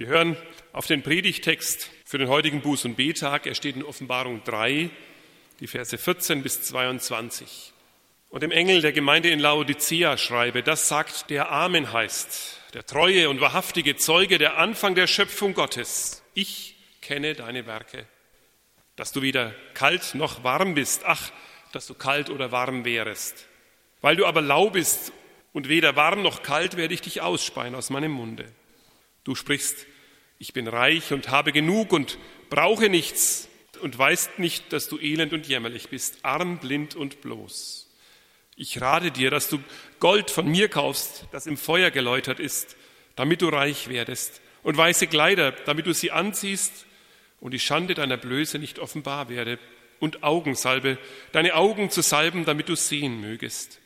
Wir hören auf den Predigtext für den heutigen Buß- und Betag. Er steht in Offenbarung 3, die Verse 14 bis 22. Und dem Engel der Gemeinde in Laodicea schreibe, das sagt der Amen heißt, der treue und wahrhaftige Zeuge, der Anfang der Schöpfung Gottes. Ich kenne deine Werke, dass du weder kalt noch warm bist. Ach, dass du kalt oder warm wärest. Weil du aber lau bist und weder warm noch kalt, werde ich dich ausspeien aus meinem Munde. Du sprichst, ich bin reich und habe genug und brauche nichts und weißt nicht, dass du elend und jämmerlich bist, arm, blind und bloß. Ich rate dir, dass du Gold von mir kaufst, das im Feuer geläutert ist, damit du reich werdest, und weiße Kleider, damit du sie anziehst und die Schande deiner Blöße nicht offenbar werde, und Augensalbe, deine Augen zu salben, damit du sehen mögest.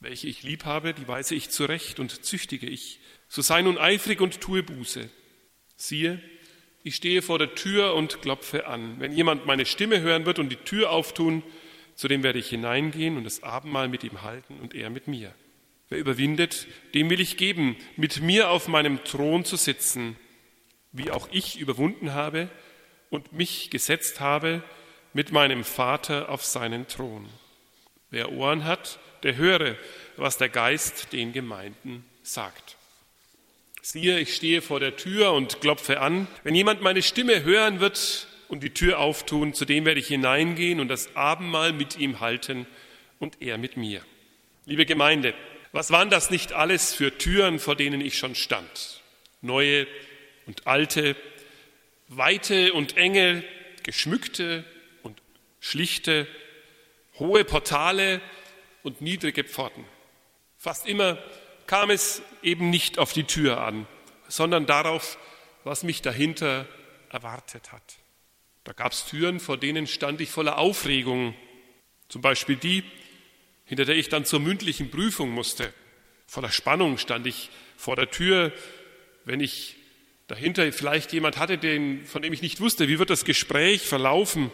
Welche ich lieb habe, die weise ich zurecht und züchtige ich. So sei nun eifrig und tue Buße. Siehe, ich stehe vor der Tür und klopfe an. Wenn jemand meine Stimme hören wird und die Tür auftun, zu dem werde ich hineingehen und das Abendmahl mit ihm halten und er mit mir. Wer überwindet, dem will ich geben, mit mir auf meinem Thron zu sitzen, wie auch ich überwunden habe und mich gesetzt habe mit meinem Vater auf seinen Thron. Wer Ohren hat, der höre, was der Geist den Gemeinden sagt. Siehe, ich stehe vor der Tür und klopfe an. Wenn jemand meine Stimme hören wird und die Tür auftun, zu dem werde ich hineingehen und das Abendmahl mit ihm halten und er mit mir. Liebe Gemeinde, was waren das nicht alles für Türen, vor denen ich schon stand? Neue und alte, weite und enge, geschmückte und schlichte, hohe Portale und niedrige Pforten. Fast immer kam es eben nicht auf die Tür an, sondern darauf, was mich dahinter erwartet hat. Da gab es Türen, vor denen stand ich voller Aufregung, zum Beispiel die, hinter der ich dann zur mündlichen Prüfung musste. Voller Spannung stand ich vor der Tür, wenn ich dahinter vielleicht jemand hatte, den, von dem ich nicht wusste, wie wird das Gespräch verlaufen.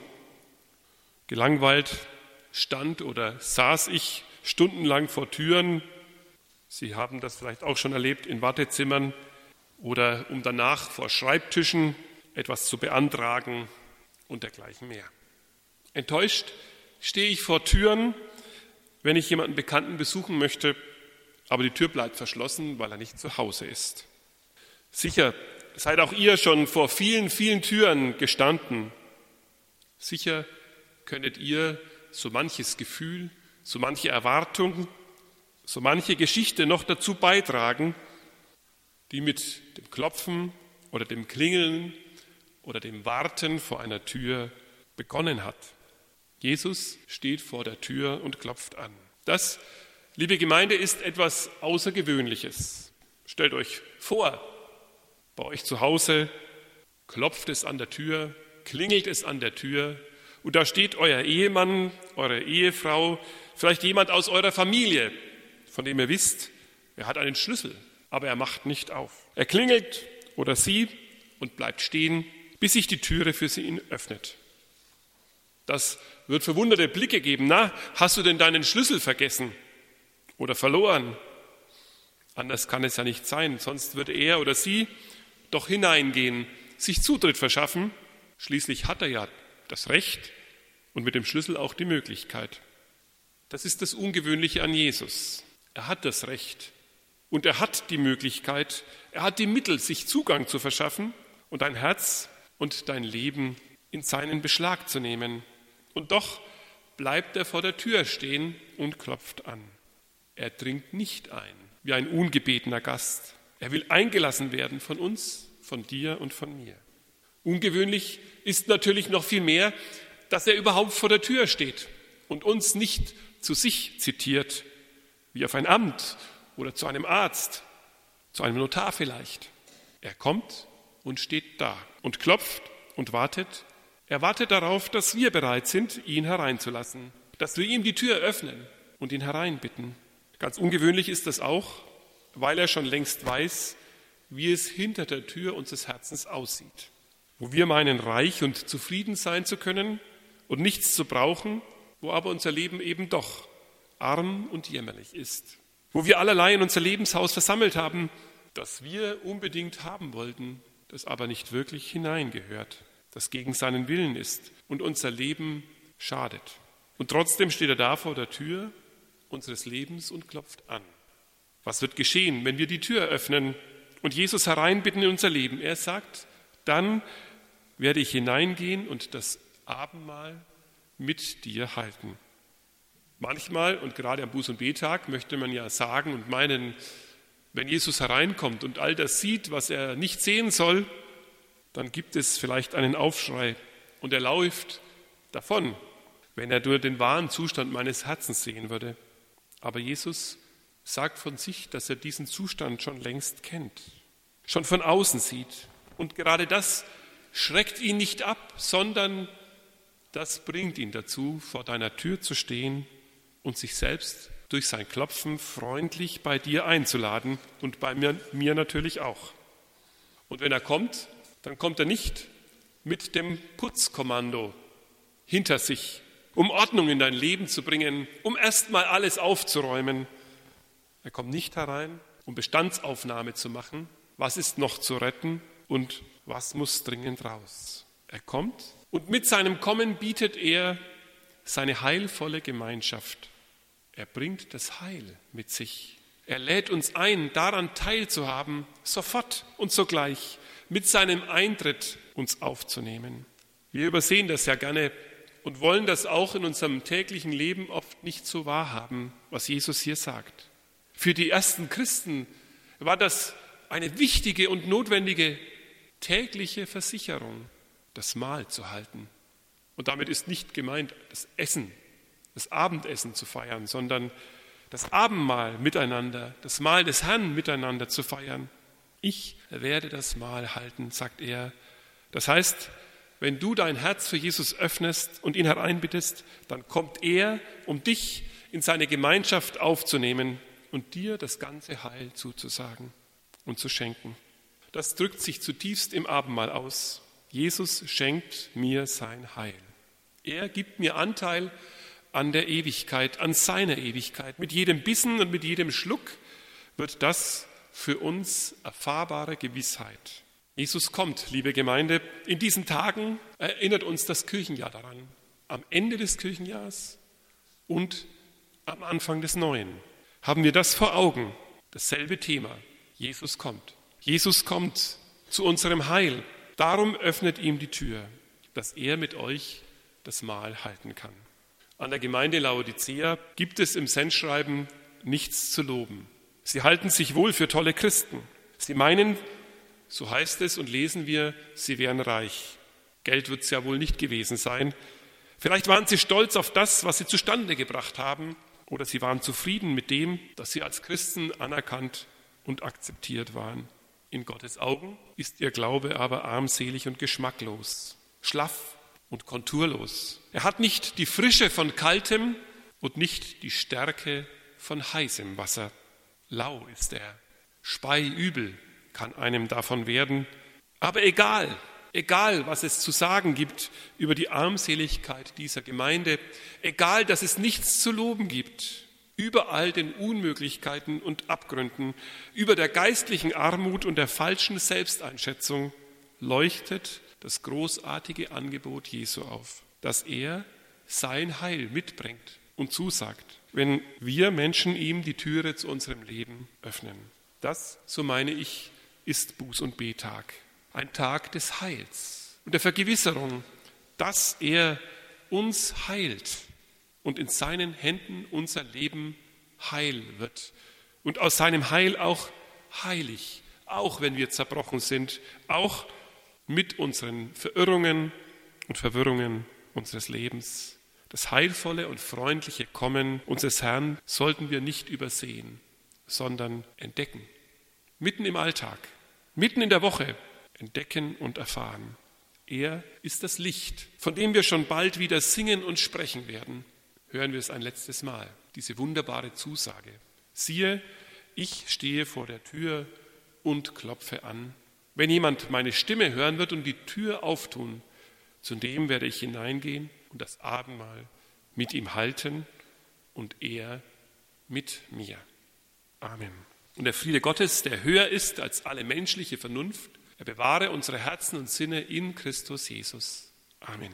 Gelangweilt stand oder saß ich stundenlang vor Türen, Sie haben das vielleicht auch schon erlebt in Wartezimmern oder um danach vor Schreibtischen etwas zu beantragen und dergleichen mehr. Enttäuscht stehe ich vor Türen, wenn ich jemanden Bekannten besuchen möchte, aber die Tür bleibt verschlossen, weil er nicht zu Hause ist. Sicher seid auch ihr schon vor vielen, vielen Türen gestanden. Sicher könntet ihr so manches Gefühl, so manche Erwartung so manche Geschichte noch dazu beitragen, die mit dem Klopfen oder dem Klingeln oder dem Warten vor einer Tür begonnen hat. Jesus steht vor der Tür und klopft an. Das, liebe Gemeinde, ist etwas Außergewöhnliches. Stellt euch vor, bei euch zu Hause klopft es an der Tür, klingelt es an der Tür und da steht euer Ehemann, eure Ehefrau, vielleicht jemand aus eurer Familie, von dem ihr wisst, er hat einen Schlüssel, aber er macht nicht auf. Er klingelt oder sie und bleibt stehen, bis sich die Türe für sie ihn öffnet. Das wird verwunderte Blicke geben. Na, hast du denn deinen Schlüssel vergessen oder verloren? Anders kann es ja nicht sein, sonst würde er oder sie doch hineingehen, sich Zutritt verschaffen. Schließlich hat er ja das Recht und mit dem Schlüssel auch die Möglichkeit. Das ist das Ungewöhnliche an Jesus. Er hat das Recht und er hat die Möglichkeit, er hat die Mittel, sich Zugang zu verschaffen und dein Herz und dein Leben in seinen Beschlag zu nehmen. Und doch bleibt er vor der Tür stehen und klopft an. Er dringt nicht ein wie ein ungebetener Gast. Er will eingelassen werden von uns, von dir und von mir. Ungewöhnlich ist natürlich noch viel mehr, dass er überhaupt vor der Tür steht und uns nicht zu sich zitiert, wie auf ein Amt oder zu einem Arzt, zu einem Notar vielleicht. Er kommt und steht da und klopft und wartet. Er wartet darauf, dass wir bereit sind, ihn hereinzulassen, dass wir ihm die Tür öffnen und ihn hereinbitten. Ganz ungewöhnlich ist das auch, weil er schon längst weiß, wie es hinter der Tür unseres Herzens aussieht. Wo wir meinen, reich und zufrieden sein zu können und nichts zu brauchen, wo aber unser Leben eben doch arm und jämmerlich ist, wo wir allerlei in unser Lebenshaus versammelt haben, das wir unbedingt haben wollten, das aber nicht wirklich hineingehört, das gegen seinen Willen ist und unser Leben schadet. Und trotzdem steht er da vor der Tür unseres Lebens und klopft an. Was wird geschehen, wenn wir die Tür öffnen und Jesus hereinbitten in unser Leben? Er sagt, dann werde ich hineingehen und das Abendmahl mit dir halten. Manchmal, und gerade am Buß- und Betag, möchte man ja sagen und meinen, wenn Jesus hereinkommt und all das sieht, was er nicht sehen soll, dann gibt es vielleicht einen Aufschrei und er läuft davon, wenn er nur den wahren Zustand meines Herzens sehen würde. Aber Jesus sagt von sich, dass er diesen Zustand schon längst kennt, schon von außen sieht. Und gerade das schreckt ihn nicht ab, sondern das bringt ihn dazu, vor deiner Tür zu stehen und sich selbst durch sein Klopfen freundlich bei dir einzuladen und bei mir, mir natürlich auch. Und wenn er kommt, dann kommt er nicht mit dem Putzkommando hinter sich, um Ordnung in dein Leben zu bringen, um erstmal alles aufzuräumen. Er kommt nicht herein, um Bestandsaufnahme zu machen, was ist noch zu retten und was muss dringend raus. Er kommt und mit seinem Kommen bietet er seine heilvolle Gemeinschaft. Er bringt das Heil mit sich. Er lädt uns ein, daran teilzuhaben, sofort und sogleich mit seinem Eintritt uns aufzunehmen. Wir übersehen das ja gerne und wollen das auch in unserem täglichen Leben oft nicht so wahrhaben, was Jesus hier sagt. Für die ersten Christen war das eine wichtige und notwendige tägliche Versicherung, das Mahl zu halten. Und damit ist nicht gemeint das Essen, das Abendessen zu feiern, sondern das Abendmahl miteinander, das Mahl des Herrn miteinander zu feiern. Ich werde das Mahl halten, sagt er. Das heißt, wenn du dein Herz für Jesus öffnest und ihn hereinbittest, dann kommt er, um dich in seine Gemeinschaft aufzunehmen und dir das ganze Heil zuzusagen und zu schenken. Das drückt sich zutiefst im Abendmahl aus. Jesus schenkt mir sein Heil. Er gibt mir Anteil an der Ewigkeit, an seiner Ewigkeit. Mit jedem Bissen und mit jedem Schluck wird das für uns erfahrbare Gewissheit. Jesus kommt, liebe Gemeinde. In diesen Tagen erinnert uns das Kirchenjahr daran. Am Ende des Kirchenjahrs und am Anfang des Neuen haben wir das vor Augen. Dasselbe Thema. Jesus kommt. Jesus kommt zu unserem Heil. Darum öffnet ihm die Tür, dass er mit euch das Mahl halten kann. An der Gemeinde Laodicea gibt es im Sendschreiben nichts zu loben. Sie halten sich wohl für tolle Christen. Sie meinen, so heißt es und lesen wir, sie wären reich. Geld wird es ja wohl nicht gewesen sein. Vielleicht waren sie stolz auf das, was sie zustande gebracht haben, oder sie waren zufrieden mit dem, dass sie als Christen anerkannt und akzeptiert waren. In Gottes Augen ist ihr Glaube aber armselig und geschmacklos, schlaff und konturlos. Er hat nicht die Frische von kaltem und nicht die Stärke von heißem Wasser. Lau ist er, speiübel kann einem davon werden. Aber egal, egal, was es zu sagen gibt über die Armseligkeit dieser Gemeinde, egal, dass es nichts zu loben gibt, über all den Unmöglichkeiten und Abgründen, über der geistlichen Armut und der falschen Selbsteinschätzung, leuchtet das großartige Angebot Jesu auf, dass er sein Heil mitbringt und zusagt, wenn wir Menschen ihm die Türe zu unserem Leben öffnen. Das, so meine ich, ist Buß- und Betag, ein Tag des Heils und der Vergewisserung, dass er uns heilt und in seinen Händen unser Leben heil wird und aus seinem Heil auch heilig, auch wenn wir zerbrochen sind, auch mit unseren Verirrungen und Verwirrungen unseres Lebens. Das heilvolle und freundliche Kommen unseres Herrn sollten wir nicht übersehen, sondern entdecken. Mitten im Alltag, mitten in der Woche entdecken und erfahren. Er ist das Licht, von dem wir schon bald wieder singen und sprechen werden hören wir es ein letztes Mal, diese wunderbare Zusage. Siehe, ich stehe vor der Tür und klopfe an. Wenn jemand meine Stimme hören wird und die Tür auftun, zu dem werde ich hineingehen und das Abendmahl mit ihm halten und er mit mir. Amen. Und der Friede Gottes, der höher ist als alle menschliche Vernunft, Er bewahre unsere Herzen und Sinne in Christus Jesus. Amen.